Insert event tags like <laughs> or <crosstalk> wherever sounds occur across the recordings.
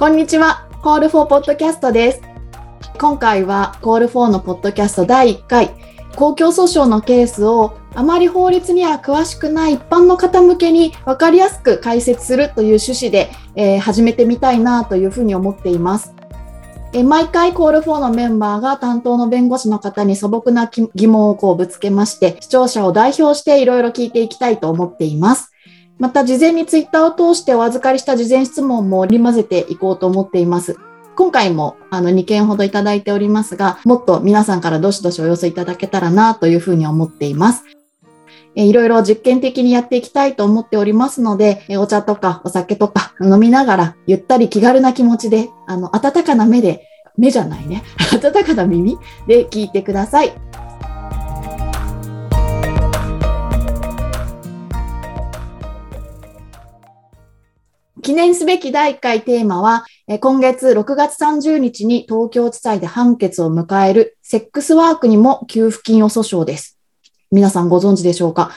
こんにちは。 CALL4ポッドキャストです。今回は CALL4のポッドキャスト第1回、公共訴訟のケースをあまり法律には詳しくない一般の方向けに分かりやすく解説するという趣旨で、えー始めてみたいなというふうに思っています。えー毎回 CALL4のメンバーが担当の弁護士の方に素朴な疑問をこうぶつけまして、視聴者を代表していろいろ聞いていきたいと思っています。また事前にツイッターを通してお預かりした事前質問も織り交ぜていこうと思っています。今回もあの2件ほどいただいておりますが、もっと皆さんからどしどしお寄せいただけたらなというふうに思っています。いろいろ実験的にやっていきたいと思っておりますので、お茶とかお酒とか飲みながら、ゆったり気軽な気持ちで、あの、温かな目で、目じゃないね、<laughs> 温かな耳で聞いてください。記念すべき第1回テーマは、えー今月6月30日に東京地裁で判決を迎えるセックスワークにも給付金を訴訟です。皆さんご存知でしょうか？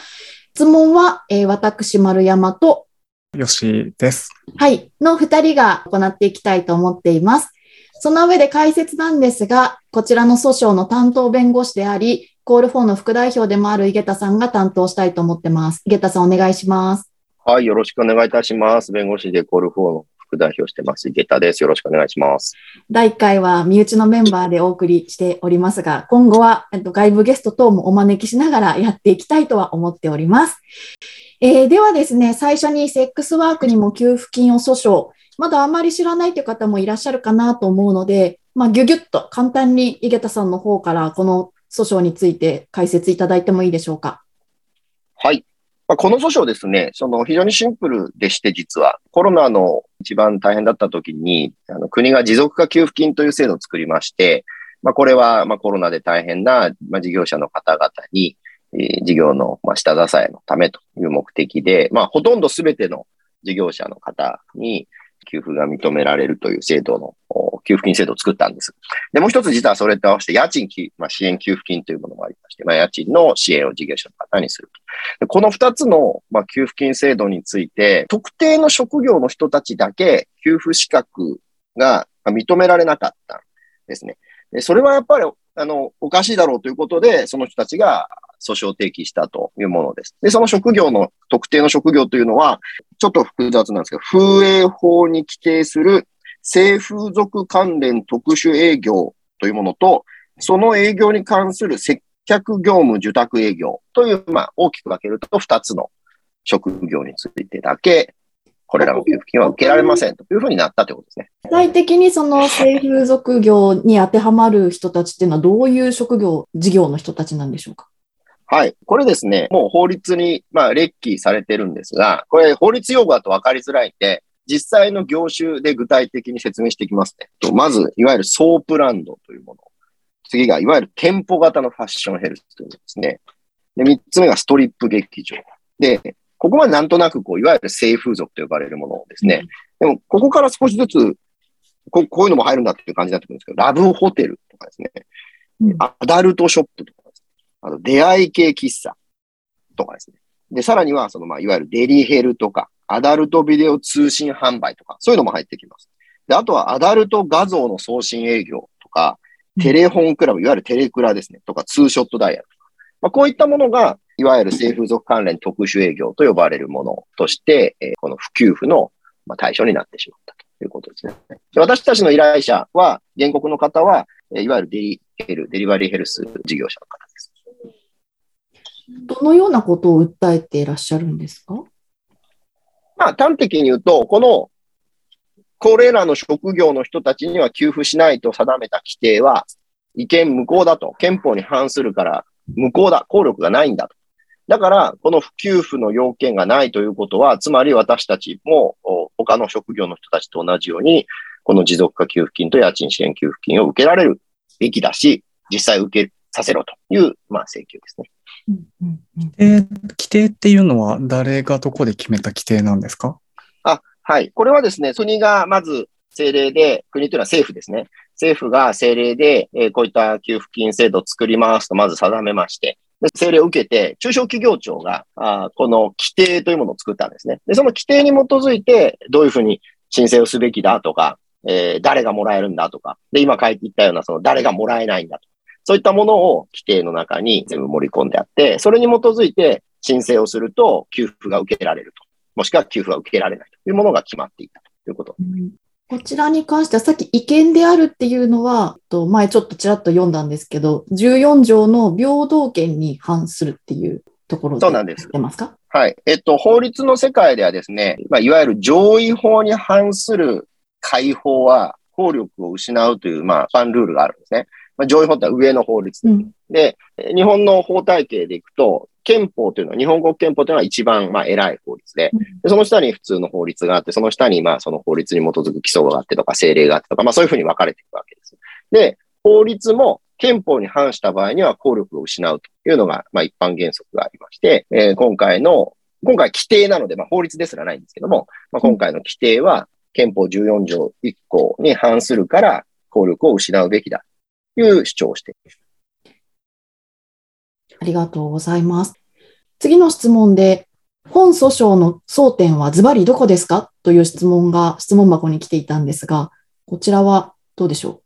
質問は、えー私、丸山と、よしです。はい、の2人が行っていきたいと思っています。その上で解説なんですが、こちらの訴訟の担当弁護士であり、コールフォーの副代表でもある井桁さんが担当したいと思ってます。井桁さんお願いします。はい、よろしくお願いいたします。弁護士でコールフォーの副代表してます、池田です。よろしくお願いします。第1回は身内のメンバーでお送りしておりますが、今後はえっと外部ゲスト等もお招きしながらやっていきたいとは思っております。えーではですね、最初にセックスワークにも給付金を訴訟、まだあまり知らないという方もいらっしゃるかなと思うので、まあ、ぎゅぎゅっと簡単に井桁さんの方からこの訴訟について解説いただいてもいいでしょうか？はい。まあ、この訴訟ですね、その非常にシンプルでして、実は。コロナの一番大変だった時に、あの国が持続化給付金という制度を作りまして、まあ、これはまあコロナで大変な、事業者の方々に、事業の下支えのためという目的で、まあ、ほとんど全ての事業者の方に給付が認められるという制度の、給付金制度を作ったんです。で、もう一つ実はそれと合わせて家賃、まあ、支援給付金というものもありまして、まあ、家賃の支援を事業者の方にすると。でこの二つの、まあ、給付金制度について、特定の職業の人たちだけ給付資格が認められなかったんですね。でそれはやっぱり、あの、おかしいだろうということで、その人たちが訴訟提起したというものです。で、その職業の、特定の職業というのは、ちょっと複雑なんですけど、風営法に規定する性風俗関連特殊営業というものと、その営業に関する接客業務受託営業という、まあ、大きく分けると2つの職業についてだけ、これらの給付金は受けられませんというふうになったということですね。具体的にその性風俗業に当てはまる人たちっていうのはどういう職業、事業の人たちなんでしょうか？はい。これですね、もう法律に、まあ、列記されてるんですが、これ法律用語だと分かりづらいんで、実際の業種で具体的に説明していきますね。とまず、いわゆるソープランドというもの。次が、いわゆる店舗型のファッションヘルスというものですね。で、三つ目がストリップ劇場。で、ここまでなんとなく、こう、いわゆる性風俗と呼ばれるものですね。でも、ここから少しずつ、ここういうのも入るんだっていう感じになってくるんですけど、ラブホテルとかですね。うんアダルトショップとか。あの、出会い系喫茶とかですね。で、さらには、その、まあ、いわゆるデリヘルとか、アダルトビデオ通信販売とか、そういうのも入ってきます。で、あとは、アダルト画像の送信営業とか、テレフォンクラブ、いわゆるテレクラですね、とか、ツーショットダイヤルとか。まあ、こういったものが、いわゆる性風俗関連特殊営業と呼ばれるものとして、えーこの普及付のまあ対象になってしまったということですね。で私たちの依頼者は、原告の方は、えーいわゆるデリヘル、デリバリーヘルス事業者の方。どのようなことを訴えていらっしゃるんですか？まあ、端的に言うと、この、これらの職業の人たちには給付しないと定めた規定は、違憲無効だと。憲法に反するから無効だ。効力がないんだと。だから、この不給付の要件がないということは、つまり私たちも他の職業の人たちと同じように、この持続化給付金と家賃支援給付金を受けられるべきだし、実際受けさせろという、まあ、請求ですね。うんうんうんで、規定っていうのは誰がどこで決めた規定なんですか？あ、はい。これはですね、国がまず政令で、国というのは政府ですね。政府が政令で、えーこういった給付金制度を作りますとまず定めまして、で政令を受けて、中小企業庁が、あーこの規定というものを作ったんですね。で、その規定に基づいて、どういうふうに申請をすべきだとか、えー、誰がもらえるんだとか、で、今書いていったような、その誰がもらえないんだと。そういったものを規定の中に全部盛り込んであって、それに基づいて申請をすると給付が受けられると。もしくは給付が受けられないというものが決まっていたということ。うんこちらに関してはさっき違憲であるっていうのは、前ちょっとちらっと読んだんですけど、14条の平等権に反するっていうところでそうなんです。出ますか？はい。えっと、法律の世界ではですね、まあ、いわゆる上位法に反する解放は効力を失うという、まあ、ファンルールがあるんですね。まあ、上位法って上の法律、うん、で、日本の法体系でいくと、憲法というのは、日本国憲法というのは一番、まあ、偉い法律でで、その下に普通の法律があって、その下に、まあ、その法律に基づく基礎があってとか、政令があってとか、まあ、そういうふうに分かれていくわけです。で、法律も憲法に反した場合には効力を失うというのが、まあ、一般原則がありまして、えー、今回の、今回規定なので、まあ、法律ですらないんですけども、まあ、今回の規定は、憲法14条1項に反するから効力を失うべきだ。という主張をしています。ありがとうございます。次の質問で、本訴訟の争点はズバリどこですか？という質問が質問箱に来ていたんですが、こちらはどうでしょ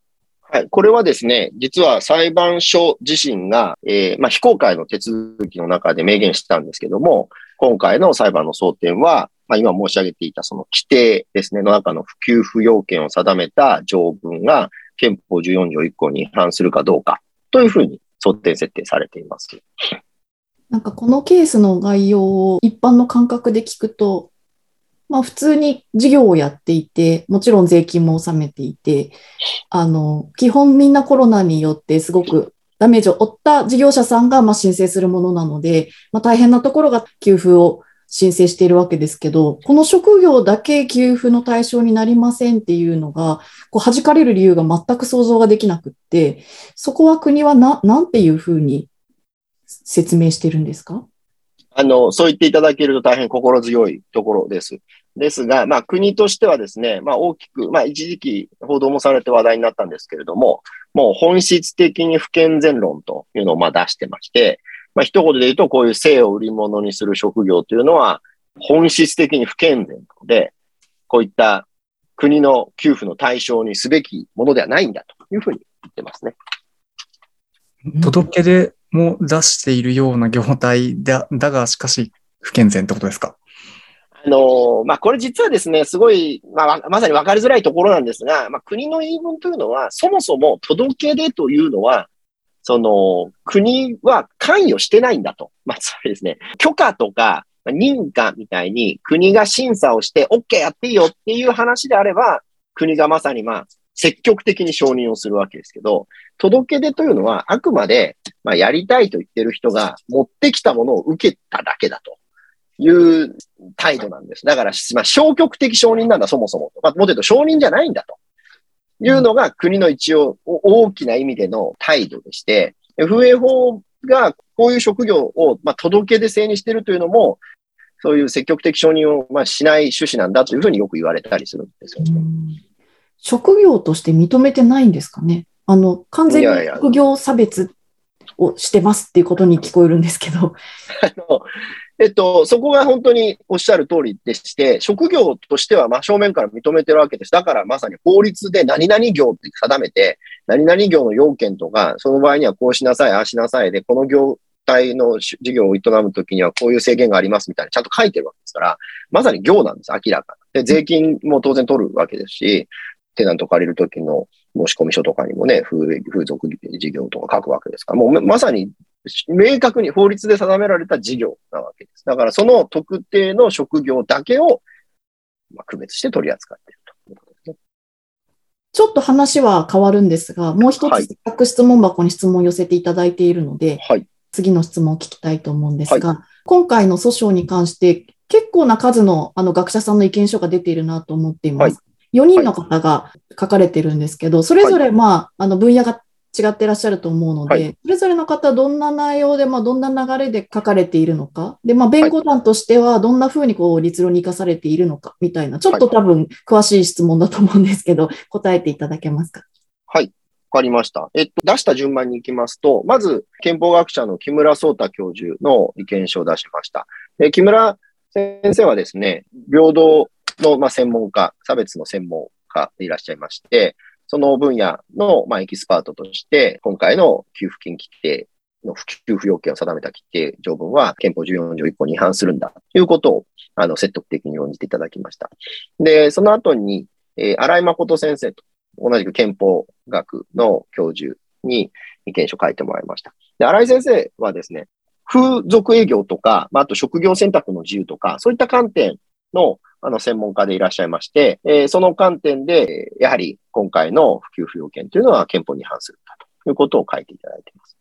う？はい。これはですね、実は裁判所自身が、えー、まあ、非公開の手続きの中で明言したんですけども、今回の裁判の争点は、まあ、今申し上げていたその規定ですね、の中の給付要件を定めた条文が憲法14条1項に違反するかどうかというふうに争点設定されています。なんかこのケースの概要を一般の感覚で聞くと、まあ普通に事業をやっていて、もちろん税金も納めていて、あの、基本みんなコロナによってすごくダメージを負った事業者さんがま申請するものなので、まあ大変なところが給付を申請しているわけですけど、この職業だけ給付の対象になりませんっていうのが、こう弾かれる理由が全く想像ができなくって、そこは国はな、なんていうふうに説明してるんですか？あの、そう言っていただけると大変心強いところです。ですが、まあ国としてはですね、まあ大きく、まあ一時期報道もされて話題になったんですけれども、もう本質的に不健全論というのをまあ出してまして、まあ一言で言うとこういう性を売り物にする職業というのは本質的に不健全なので、こういった国の給付の対象にすべきものではないんだというふうに言ってますね。届け出も出しているような業態だだが、しかし不健全ってことですか？あのまあ、これ実はですね、すごい、まあ、まさに分かりづらいところなんですが、まあ、国の言い分というのは、そもそも届け出というのは、その、国は関与してないんだと。まあ、つまりですね、許可とか認可みたいに国が審査をして OK やっていいよっていう話であれば、国がまさにまあ、積極的に承認をするわけですけど、届け出というのはあくまで、まあ、やりたいと言ってる人が持ってきたものを受けただけだという態度なんです。だから、まあ、消極的承認なんだ、そもそも。まあ、もっと言うと承認じゃないんだと。いうのが国の一応大きな意味での態度でして、FA 法がこういう職業を、まあ、届け出制にしてるというのも、そういう積極的承認を、まあ、しない趣旨なんだというふうによく言われたりするんですよね。職業として認めてないんですかね？あの、完全に職業差別をしてますっていうことに聞こえるんですけど。あの、えっと、そこが本当におっしゃる通りでして、職業としては真正面から認めてるわけです。だからまさに法律で何々業って定めて、何々業の要件とか、その場合にはこうしなさい、ああしなさいで、この業態の事業を営むときにはこういう制限がありますみたいな、ちゃんと書いてるわけですから、まさに業なんです、明らかで、税金も当然取るわけですし、テナント借りるときの申込書とかにもね、風風俗事業とか書くわけですから、もうまさに明確に法律で定められた事業なわけです。だからその特定の職業だけを、まあ、区別して取り扱っているということですね。ちょっと話は変わるんですが、もう一つ、各質問箱に質問を寄せていただいているので、はい、次の質問を聞きたいと思うんですが、はい、今回の訴訟に関して結構な数のあの学者さんの意見書が出ているなと思っています。はい、4人の方が書かれてるんですけど、それぞれまあ、あの分野が違ってらっしゃると思うので、はい、それぞれの方、どんな内容で、まあ、どんな流れで書かれているのか、で、まあ、弁護団としては、どんなふうにこう、立論に生かされているのか、みたいな、ちょっと多分、詳しい質問だと思うんですけど、答えていただけますか？はい。わかりました。えっと、出した順番に行きますと、まず、憲法学者の木村壮太教授の意見書を出しました。木村先生はですね、平等の、まあ、専門家、差別の専門家でいらっしゃいまして、その分野の、まあ、エキスパートとして、今回の給付金規定の給付要件を定めた規定条文は憲法14条1項に違反するんだということを、あの、説得的に論じていただきました。で、その後に、えー荒井誠先生と同じく憲法学の教授に意見書を書いてもらいました。で、荒井先生はですね、風俗営業とか、まあ、あと職業選択の自由とか、そういった観点のあの専門家でいらっしゃいまして、えーその観点で、やはり今回の普及不要件というのは憲法に違反するんだということを書いていただいています。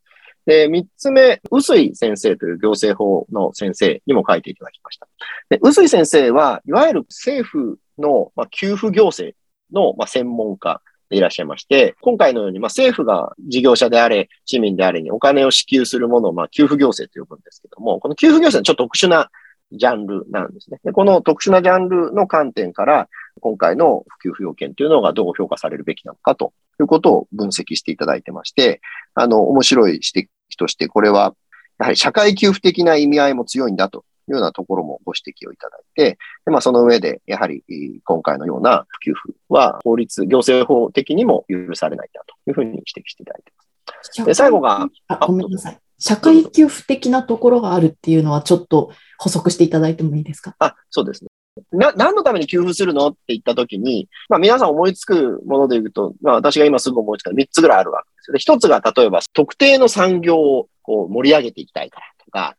で、三つ目、臼井先生という行政法の先生にも書いていただきました。で、臼井先生は、いわゆる政府の、まあ、給付行政の、まあ、専門家でいらっしゃいまして、今回のように、まあ、政府が事業者であれ、市民であれにお金を支給するものを、まあ、給付行政と呼ぶんですけども、この給付行政はちょっと特殊なジャンルなんですね。でこの特殊なジャンルの観点から、今回の普及不要件というのがどう評価されるべきなのかということを分析していただいてまして、あの、面白い指摘として、これは、やはり社会給付的な意味合いも強いんだというようなところもご指摘をいただいて、でまあ、その上で、やはり、えー今回のような給付は法律、行政法的にも許されないんだというふうに指摘していただいています。で最後が、あ、ごめんなさい。社会給付的なところがあるっていうのはちょっと補足していただいてもいいですか？あ、そうですね。な、何のために給付するのって言ったときに、まあ皆さん思いつくもので言うと、まあ私が今すぐ思いつくのは3つぐらいあるわけですよね。一つが例えば特定の産業をこう盛り上げていきたいからとか、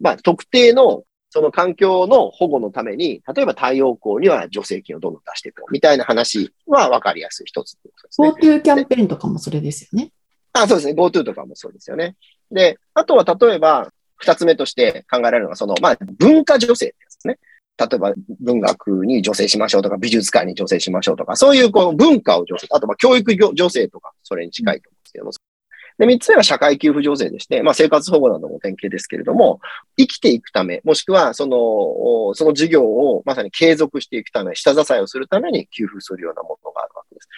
まあ特定のその環境の保護のために、例えば太陽光には助成金をどんどん出していこうみたいな話は分かりやすい一つですね。GoTo キャンペーンとかもそれですよね。あ、そうですね。GoTo とかもそうですよね。で、あとは例えば、二つ目として考えられるのが、その、まあ、文化助成ってやつですね。例えば、文学に助成しましょうとか、美術館に助成しましょうとか、そういうこう文化を助成、あと、まあ、教育助成とか、それに近いと思うんですけども。で、三つ目は社会給付助成でして、まあ、生活保護などの典型ですけれども、生きていくため、もしくは、その、その事業をまさに継続していくため、下支えをするために給付するようなものがあるわけです。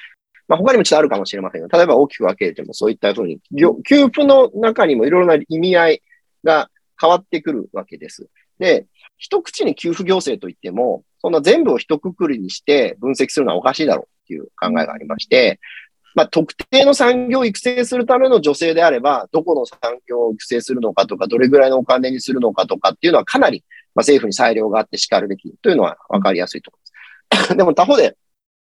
まあ、他にもちょっとあるかもしれませんが、例えば大きく分けてもそういったふうに、給付の中にもいろいろな意味合いが変わってくるわけです。で、一口に給付行政といっても、そんな全部を一括りにして分析するのはおかしいだろうっていう考えがありまして、まあ、特定の産業を育成するための助成であれば、どこの産業を育成するのかとか、どれぐらいのお金にするのかとかっていうのはかなり、まあ、政府に裁量があって叱るべきというのは分かりやすいと思います。でも他方で、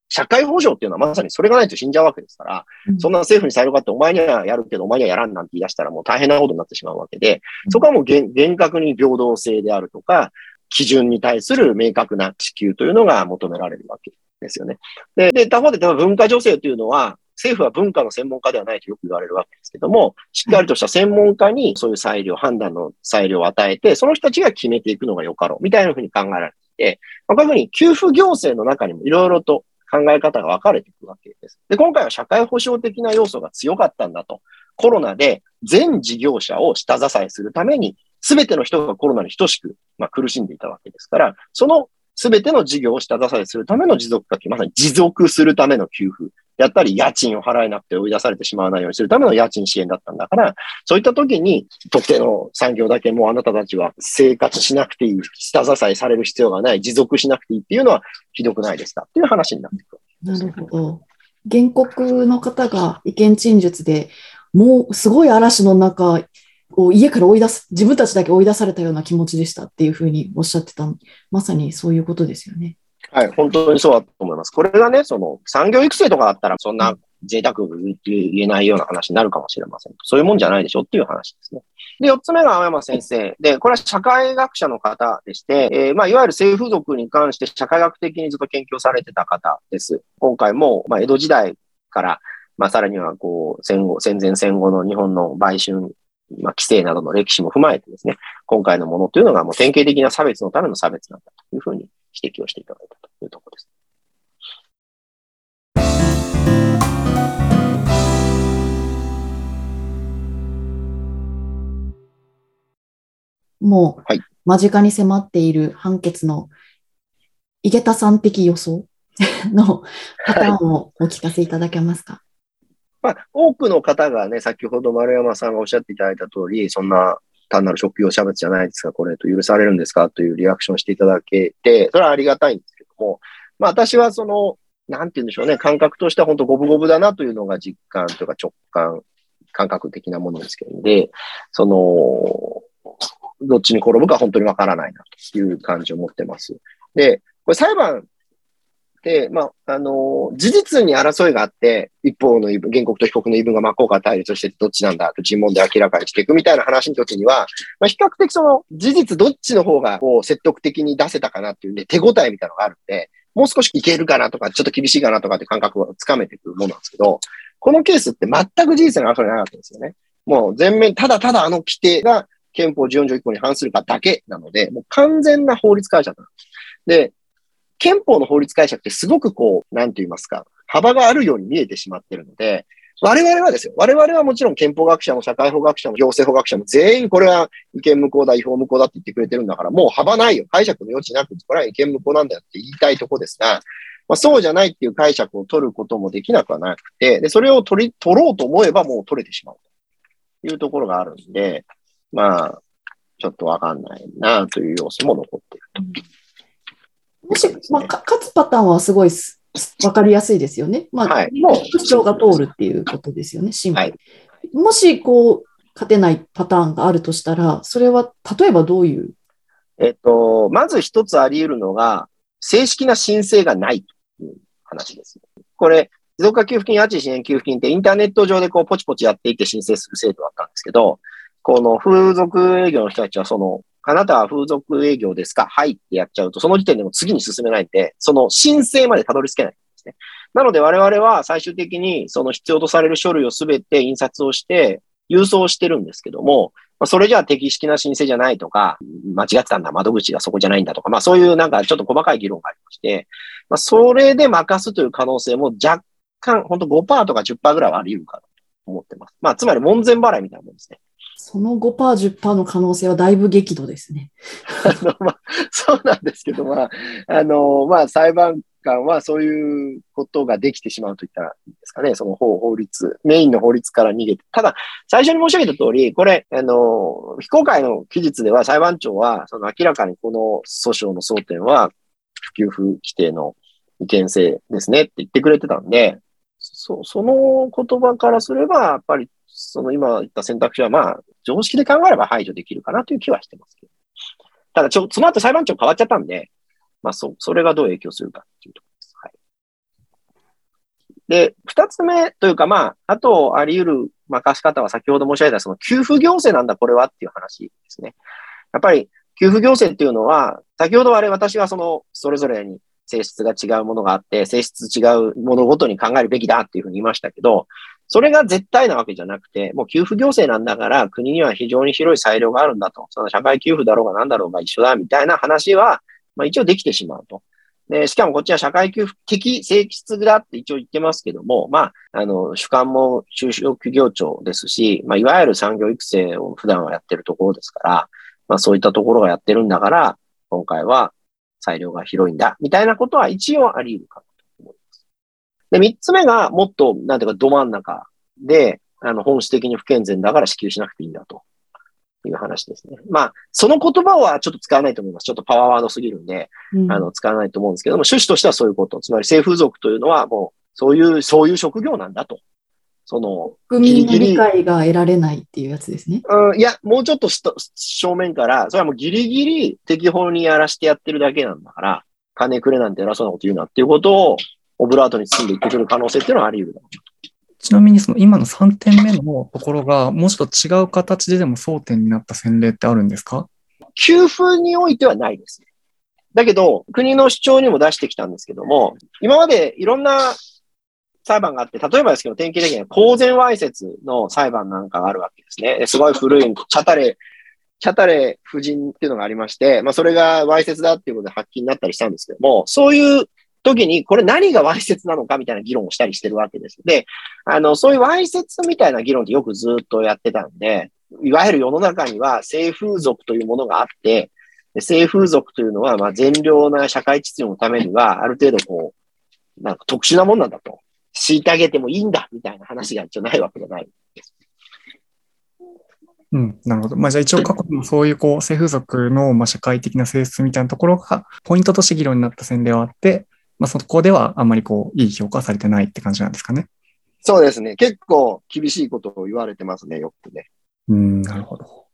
社会保障っていうのはまさにそれがないと死んじゃうわけですから、そんな政府に裁量があって、お前にはやるけど、お前にはやらんなんて言い出したらもう大変なことになってしまうわけで、そこはもう厳厳格に平等性であるとか、基準に対する明確な支給というのが求められるわけですよね。で、で他方で文化助成というのは、政府は文化の専門家ではないとよく言われるわけですけども、しっかりとした専門家にそういう裁量、判断の裁量を与えて、その人たちが決めていくのがよかろう、みたいなふうに考えられていて、まあこういうふうに給付行政の中にもいろいろと考え方が分かれていくわけです。で、今回は社会保障的な要素が強かったんだと。コロナで全事業者を下支えするために、すべての人がコロナに等しく、まあ、苦しんでいたわけですから、そのすべての事業を下支えするための持続化給、まさに持続するための給付。やったり、家賃を払えなくて追い出されてしまわないようにするための家賃支援だったんだから、そういった時に、特定の産業だけもうあなたたちは生活しなくていい、下支えされる必要がない、持続しなくていいっていうのはひどくないですかっていう話になってくる。なるほど。原告の方が意見陳述でもうすごい嵐の中を家から追い出す、自分たちだけ追い出されたような気持ちでしたっていうふうにおっしゃってた、まさにそういうことですよね。はい、本当にそうだと思います。これがね、その産業育成とかだったら、そんな贅沢言えないような話になるかもしれません。そういうもんじゃないでしょっていう話ですね。で、四つ目が青山先生。で、これは社会学者の方でして、えーまあ、いわゆる性風俗に関して社会学的にずっと研究されてた方です。今回も、まあ、江戸時代から、まあ、さらには、こう、戦後、戦前戦後の日本の売春、まあ、規制などの歴史も踏まえてですね、今回のものというのがもう典型的な差別のための差別なんだというふうに指摘をしていただいたというところです。もうはい間近に迫っている判決の井桁さん的予想 <laughs> のパターンをお聞かせいただけますか？まあ、多くの方がね、先ほど丸山さんがおっしゃっていただいた通り、そんな単なる職業差別じゃないですか、これと許されるんですかというリアクションしていただけて、それはありがたいんですけども、まあ私はその、なんて言うんでしょうね、感覚としては本当五分五分だなというのが実感というか直感、感覚的なものですけど、で、その、どっちに転ぶか本当にわからないなという感じを持ってます。で、これ裁判、まあ、あの、事実に争いがあって、一方の、原告と被告の言い分が真っ向から対立してどっちなんだと尋問で明らかにしていくみたいな話の時には、まあ、比較的その事実どっちの方がこう説得的に出せたかなっていうね、手応えみたいなのがあるんで、もう少しいけるかなとか、ちょっと厳しいかなとかって感覚をつかめていくものなんですけど、このケースって全く事実の争いなかったんですよね。もう全面、ただただあの規定が憲法14条1項に反するかだけなので、もう完全な法律解釈なんです。で、憲法の法律解釈ってすごくこう、なんて言いますか、幅があるように見えてしまってるので、我々はですよ。我々はもちろん憲法学者も社会法学者も行政法学者も全員これは違憲無効だ、違法無効だって言ってくれてるんだから、もう幅ないよ。解釈の余地なく、これは違憲無効なんだよって言いたいとこですが、まあ、そうじゃないっていう解釈を取ることもできなくはなくて、で、それを取り、取ろうと思えばもう取れてしまうというところがあるんで、まあ、ちょっとわかんないなという要素も残っていると。もし、まあ、勝つパターンはすごいわかりやすいですよね。まあ、はい、もう主張が通るっていうことですよね、シンプル。はい、もし、こう、勝てないパターンがあるとしたら、それは例えばどういう？えっと、まず一つあり得るのが、正式な申請がないという話です。これ、持続化給付金、家賃支援給付金ってインターネット上でこうポチポチやっていって申請する制度だったんですけど、この風俗営業の人たちはその、あなたは風俗営業ですか？はいってやっちゃうと、その時点でも次に進めないんで、その申請までたどり着けないんですね。なので我々は最終的にその必要とされる書類をすべて印刷をして郵送してるんですけども、まあ、それじゃあ適式な申請じゃないとか、間違ってたんだ、窓口がそこじゃないんだとか、まあそういうなんかちょっと細かい議論がありまして、まあそれで任すという可能性も若干、ほんと5%とか10%ぐらいはあり得るかなと思ってます。まあつまり門前払いみたいなもんですね。その5%、10%の可能性はだいぶ激怒ですね。<laughs> あの、まあ、そうなんですけど、まあ、あの、まあ、裁判官はそういうことができてしまうと言ったらいいですかね。その法法律、メインの法律から逃げて。ただ、最初に申し上げた通り、これ、あの、非公開の期日では裁判長は、その明らかにこの訴訟の争点は、給付規定の違憲性ですねって言ってくれてたんで、そその言葉からすれば、やっぱりその今言った選択肢はまあ、常識で考えれば排除できるかなという気はしてますけど。ただちょ、その後裁判長変わっちゃったんで、まあ、そ、それがどう影響するかっていうところです。はい。で、二つ目というか、まあ、あとあり得る任し方は先ほど申し上げたその給付行政なんだ、これはっていう話ですね。やっぱり、給付行政っていうのは、先ほどあれ私はその、それぞれに性質が違うものがあって、性質違うものごとに考えるべきだっていうふうに言いましたけど、それが絶対なわけじゃなくて、もう給付行政なんだから国には非常に広い裁量があるんだと。その社会給付だろうが何だろうが一緒だみたいな話は、まあ一応できてしまうと。で、しかもこっちは社会給付的性質だって一応言ってますけども、まあ、あの、主幹も中小企業庁ですし、まあ、いわゆる産業育成を普段はやってるところですから、まあそういったところがやってるんだから、今回は裁量が広いんだ、みたいなことは一応あり得るか。で、三つ目がもっと、なんていうか、ど真ん中で、あの、本質的に不健全だから支給しなくていいんだと。いう話ですね。まあ、その言葉はちょっと使わないと思います。ちょっとパワーワードすぎるんで、うん、あの、使わないと思うんですけども、趣旨としてはそういうこと。つまり、性風俗というのはもう、そういう、そういう職業なんだと。その、国民の理解が得られないっていうやつですね。うん、いや、もうちょっと正面から、それはもうギリギリ適法にやらしてやってるだけなんだから、金くれなんて偉そうなこと言うなっていうことを、オブラートに包んで言ってくる可能性っていうのはあり得るちなみにその今の3点目のところが、もうちょっと違う形ででも争点になった先例ってあるんですか？給付においてはないです。だけど、国の主張にも出してきたんですけども、今までいろんな裁判があって、例えばですけど、典型的には公然わいせつの裁判なんかがあるわけですね。すごい古い、チャタレ、チャタレ夫人っていうのがありまして、まあそれがわいせつだっていうことで発揮になったりしたんですけども、そういう時にこれ何がわいせつなのかみたいな議論をしたりしてるわけです。で、あの、そういうわいせつみたいな議論ってよくずっとやってたんで、いわゆる世の中には性風俗というものがあって、性風俗というのは、まあ、善良な社会秩序のためには、ある程度こう、なんか特殊なもんなんだと。虐げてもいいんだ、みたいな話が一応ないわけじゃないです。うん、なるほど。まあ、じゃあ一応過去にもそういうこう、性風俗のまあ社会的な性質みたいなところが、ポイントとして議論になった線ではあって、まあ、そこではあんまりこう、いい評価されてないって感じなんですかね。そうですね。結構厳しいことを言われてますね、よくね。うん、なるほど。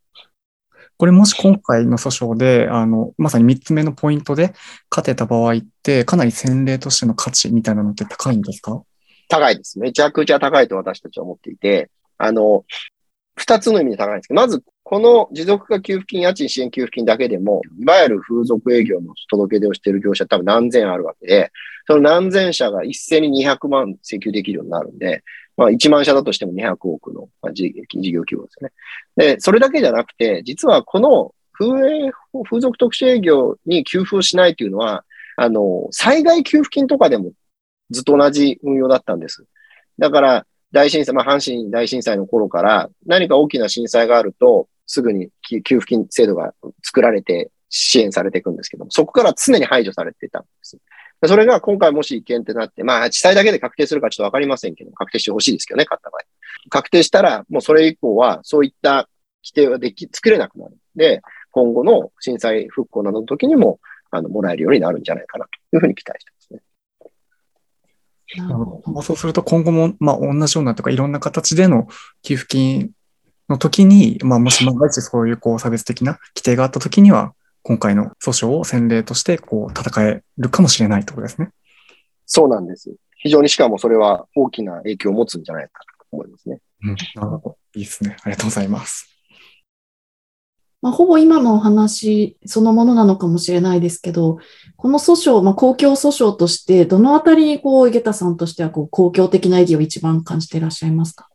これもし今回の訴訟で、あの、まさに3つ目のポイントで勝てた場合って、かなり先例としての価値みたいなのって高いんですか？高いです。めちゃくちゃ高いと私たちは思っていて、あの、二つの意味で高いんですけど、まず、この持続化給付金、家賃支援給付金だけでも、いわゆる風俗営業の届け出をしている業者多分何千あるわけで、その何千社が一斉に200万請求できるようになるんで、まあ1万社だとしても200億の事業規模ですね。で、それだけじゃなくて、実はこの風営、風俗特殊営業に給付をしないというのは、あの、災害給付金とかでもずっと同じ運用だったんです。だから、大震災、まあ、阪神大震災の頃から何か大きな震災があると、すぐに給付金制度が作られて支援されていくんですけども、そこから常に排除されていたんです。それが今回もし違憲ってなって、まあ、地裁だけで確定するかちょっとわかりませんけど、確定してほしいですけどね、勝った場合。確定したら、もうそれ以降は、そういった規定はでき、作れなくなる。で、今後の震災復興などの時にも、あの、もらえるようになるんじゃないかなというふうに期待してますね。そうすると今後も、まあ、同じようなとかいろんな形での給付金の時に、まあ、もし万が一そういうこう差別的な規定があった時には、今回の訴訟を先例としてこう戦えるかもしれないってことですね。そうなんです。非常にしかもそれは大きな影響を持つんじゃないかと思いますね。うん、なるほど。いいですね。ありがとうございます。まあ、ほぼ今のお話そのものなのかもしれないですけど、この訴訟、まあ、公共訴訟として、どのあたりにこう、井桁さんとしてはこう公共的な意義を一番感じていらっしゃいますか？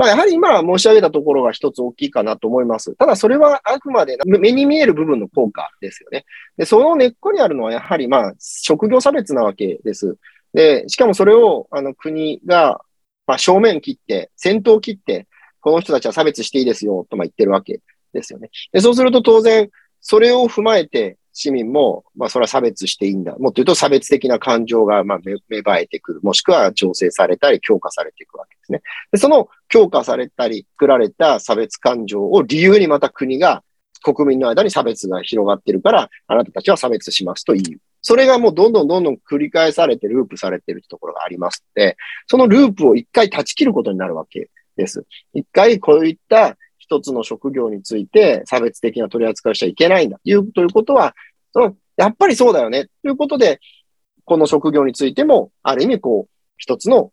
まあ、やはり今申し上げたところが一つ大きいかなと思います。ただそれはあくまで目に見える部分の効果ですよね。で、その根っこにあるのはやはりまあ、職業差別なわけです。で、しかもそれをあの国が、まあ、正面切って、先頭切って、この人たちは差別していいですよとま言ってるわけですよね。で、そうすると当然、それを踏まえて市民も、まあ、それは差別していいんだ。もっと言うと差別的な感情が、まあ、芽生えてくる。もしくは調整されたり、強化されていくわけですね。で、その強化されたり、作られた差別感情を理由にまた国が、国民の間に差別が広がってるから、あなたたちは差別しますと言う。それがもうどんどんどんどん繰り返されて、ループされてるところがありますので、そのループを一回断ち切ることになるわけです。一回こういった一つの職業について差別的な取り扱いしちゃいけないんだ。いうということは、そのやっぱりそうだよね。ということで、この職業についても、ある意味こう、一つの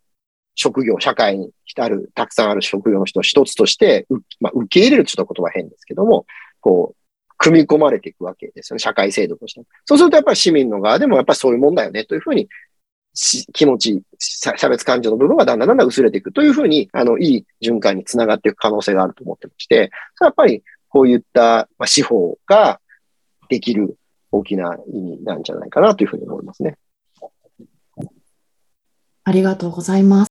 職業、社会に浸る、たくさんある職業の人一つとして、まあ、受け入れるちょっと言葉変ですけども、こう、組み込まれていくわけですよね。社会制度として。そうするとやっぱり市民の側でもやっぱりそういうもんだよね、というふうに気持ち、差差別感情の部分がだんだんだんだん薄れていくというふうに、あの、いい循環につながっていく可能性があると思ってまして、それはやっぱりこういった、まあ、司法ができる大きな意味なんじゃないかなというふうに思いますね。ありがとうございます。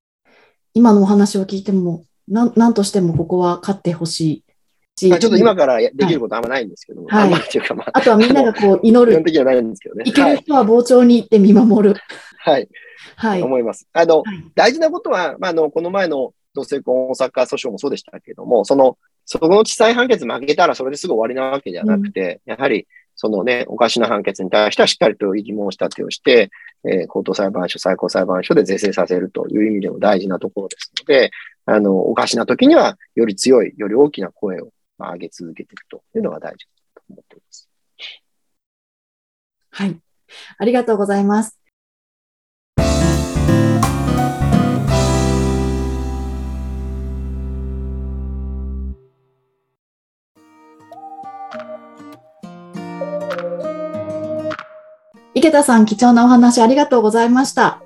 今のお話を聞いても、なんなんとしてもここは勝ってほしいちょっと今からやできることはあんまないんですけども、はいあんまりというか、まあ、あとはみんながこう祈る、<laughs> 基本的にはないんですけどね。いけはい。る人は傍聴に行って見守る。はい。はい。思います。あの、はい大事なことは、まあ、あの、この前の同性婚大阪訴訟もそうでしたけれども、その、そこの地裁判決負けたらそれですぐ終わりなわけじゃなくて、やはり、そのね、おかしな判決に対してはしっかりと異議申し立てをして、えー高等裁判所、最高裁判所で是正させるという意味でも大事なところですので、あの、おかしな時には、より強い、より大きな声をまあ上げ続けていくというのが大事だと思っています。はい。ありがとうございます。池田さん、貴重なお話ありがとうございました。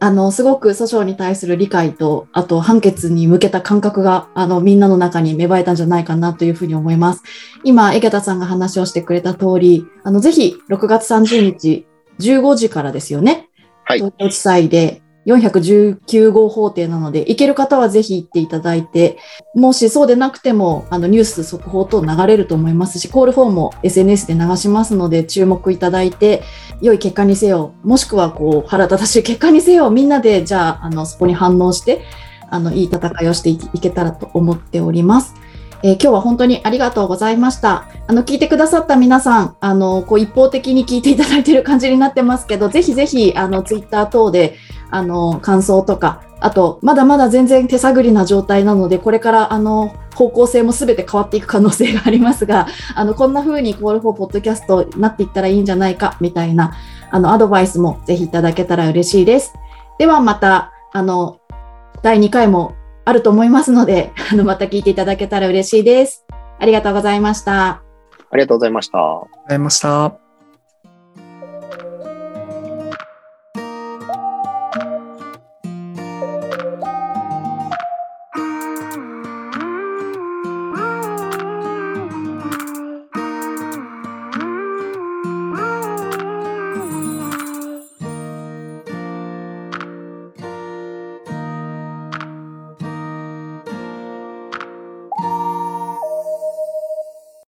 あの、すごく訴訟に対する理解と、あと判決に向けた感覚が、あの、みんなの中に芽生えたんじゃないかなというふうに思います。今、池田さんが話をしてくれた通り、あの、ぜひ、6月30日、15時からですよね。はい東京地裁で419号法廷なので、行ける方はぜひ行っていただいて、もしそうでなくても、あの、ニュース速報等流れると思いますし、コールフォームも SNS で流しますので、注目いただいて、良い結果にせよ、もしくは、こう、腹立たしい結果にせよ、みんなで、じゃあ、あの、そこに反応して、あの、いい戦いをしていいけたらと思っております。えー今日は本当にありがとうございました。あの、聞いてくださった皆さん、あの、こう一方的に聞いていただいている感じになってますけど、ぜひぜひ、あの、ツイッター等で、あの、感想とか、あと、まだまだ全然手探りな状態なので、これから、あの、方向性も全て変わっていく可能性がありますが、<laughs> あの、こんな風にコールフォーポッドキャストになっていったらいいんじゃないか、みたいな、あの、アドバイスもぜひいただけたら嬉しいです。ではまた、あの、第2回もあると思いますので、<laughs> あの、また聞いていただけたら嬉しいです。ありがとうございました。ありがとうございました。ありがとうございました。